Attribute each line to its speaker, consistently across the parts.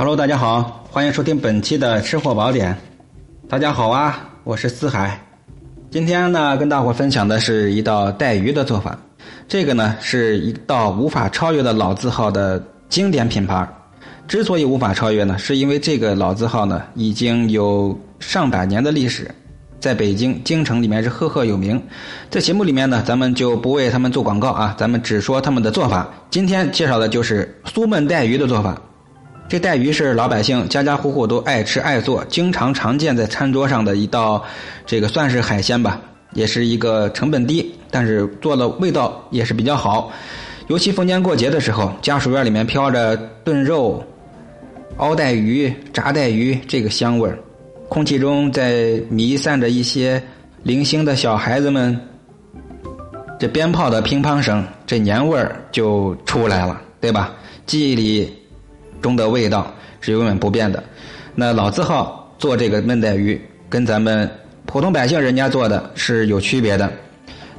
Speaker 1: Hello，大家好，欢迎收听本期的吃货宝典。大家好啊，我是四海。今天呢，跟大伙分享的是一道带鱼的做法。这个呢，是一道无法超越的老字号的经典品牌。之所以无法超越呢，是因为这个老字号呢，已经有上百年的历史，在北京京城里面是赫赫有名。在节目里面呢，咱们就不为他们做广告啊，咱们只说他们的做法。今天介绍的就是苏焖带鱼的做法。这带鱼是老百姓家家户户都爱吃爱做，经常常见在餐桌上的一道，这个算是海鲜吧，也是一个成本低，但是做的味道也是比较好。尤其逢年过节的时候，家属院里面飘着炖肉、熬带鱼、炸带鱼这个香味儿，空气中在弥散着一些零星的小孩子们这鞭炮的乒乓声，这年味儿就出来了，对吧？记忆里。中的味道是永远不变的。那老字号做这个焖带鱼，跟咱们普通百姓人家做的是有区别的。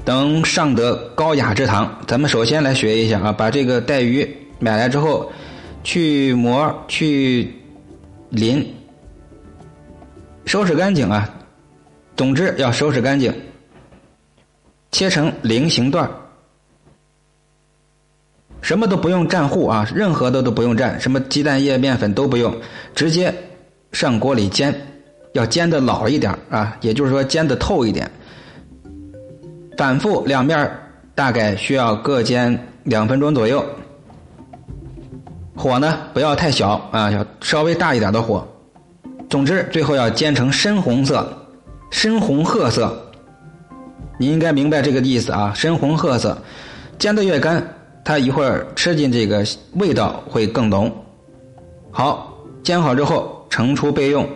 Speaker 1: 等上得高雅之堂，咱们首先来学一下啊，把这个带鱼买来之后，去膜去鳞，收拾干净啊。总之要收拾干净，切成菱形段什么都不用蘸糊啊，任何的都不用蘸，什么鸡蛋液、面粉都不用，直接上锅里煎，要煎的老一点啊，也就是说煎的透一点。反复两面大概需要各煎两分钟左右，火呢不要太小啊，要稍微大一点的火。总之最后要煎成深红色，深红褐色。你应该明白这个意思啊，深红褐色，煎的越干。它一会儿吃进这个味道会更浓。好，煎好之后盛出备用。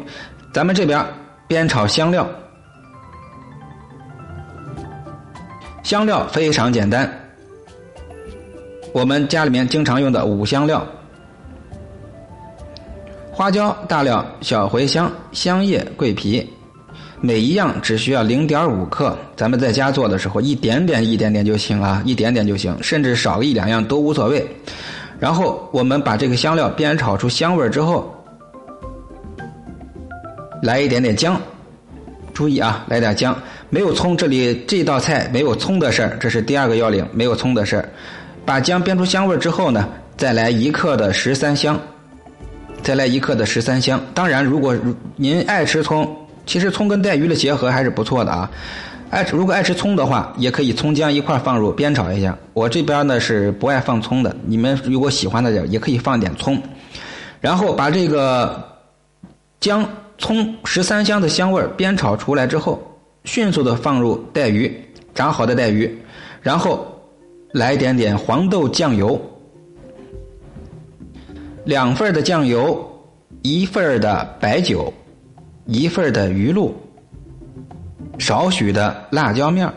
Speaker 1: 咱们这边煸炒香料，香料非常简单，我们家里面经常用的五香料：花椒、大料、小茴香、香叶、桂皮。每一样只需要零点五克，咱们在家做的时候，一点点一点点就行啊，一点点就行，甚至少一两样都无所谓。然后我们把这个香料煸炒出香味之后，来一点点姜，注意啊，来点姜。没有葱，这里这道菜没有葱的事儿，这是第二个要领，没有葱的事儿。把姜煸出香味之后呢，再来一克的十三香，再来一克的十三香。当然，如果您爱吃葱。其实葱跟带鱼的结合还是不错的啊，爱如果爱吃葱的话，也可以葱姜一块放入煸炒一下。我这边呢是不爱放葱的，你们如果喜欢的也可以放点葱，然后把这个姜、葱、十三香的香味煸炒出来之后，迅速的放入带鱼，炸好的带鱼，然后来一点点黄豆酱油，两份的酱油，一份的白酒。一份的鱼露，少许的辣椒面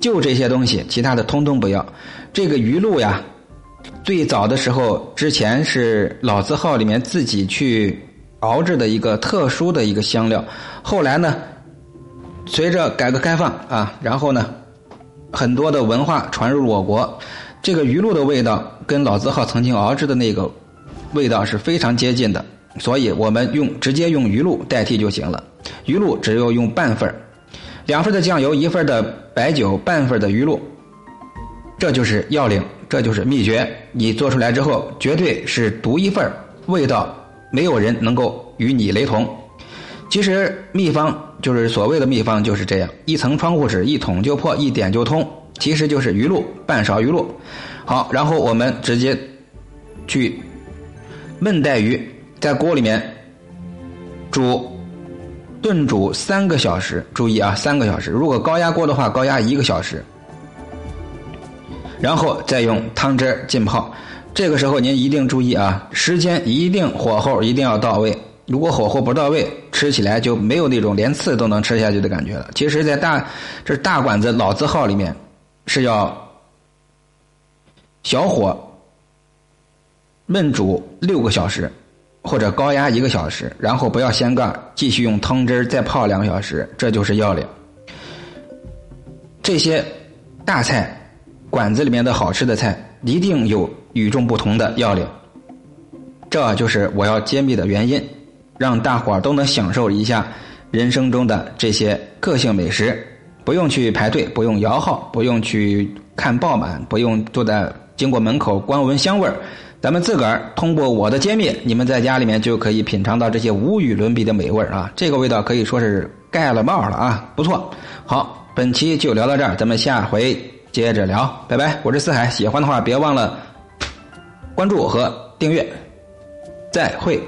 Speaker 1: 就这些东西，其他的通通不要。这个鱼露呀，最早的时候之前是老字号里面自己去熬制的一个特殊的一个香料。后来呢，随着改革开放啊，然后呢，很多的文化传入我国，这个鱼露的味道跟老字号曾经熬制的那个味道是非常接近的。所以我们用直接用鱼露代替就行了，鱼露只有用半份两份的酱油，一份的白酒，半份的鱼露，这就是要领，这就是秘诀。你做出来之后，绝对是独一份味道没有人能够与你雷同。其实秘方就是所谓的秘方就是这样，一层窗户纸，一捅就破，一点就通。其实就是鱼露，半勺鱼露。好，然后我们直接去焖带鱼。在锅里面煮炖煮三个小时，注意啊，三个小时。如果高压锅的话，高压一个小时，然后再用汤汁浸泡。这个时候您一定注意啊，时间一定火候一定要到位。如果火候不到位，吃起来就没有那种连刺都能吃下去的感觉了。其实，在大这大馆子老字号里面是要小火焖煮六个小时。或者高压一个小时，然后不要掀盖，继续用汤汁再泡两个小时，这就是要领。这些大菜馆子里面的好吃的菜，一定有与众不同的要领。这就是我要揭秘的原因，让大伙儿都能享受一下人生中的这些个性美食，不用去排队，不用摇号，不用去看爆满，不用坐在经过门口光闻香味儿。咱们自个儿通过我的揭秘，你们在家里面就可以品尝到这些无与伦比的美味啊！这个味道可以说是盖了帽了啊，不错。好，本期就聊到这儿，咱们下回接着聊，拜拜。我是四海，喜欢的话别忘了关注和订阅，再会。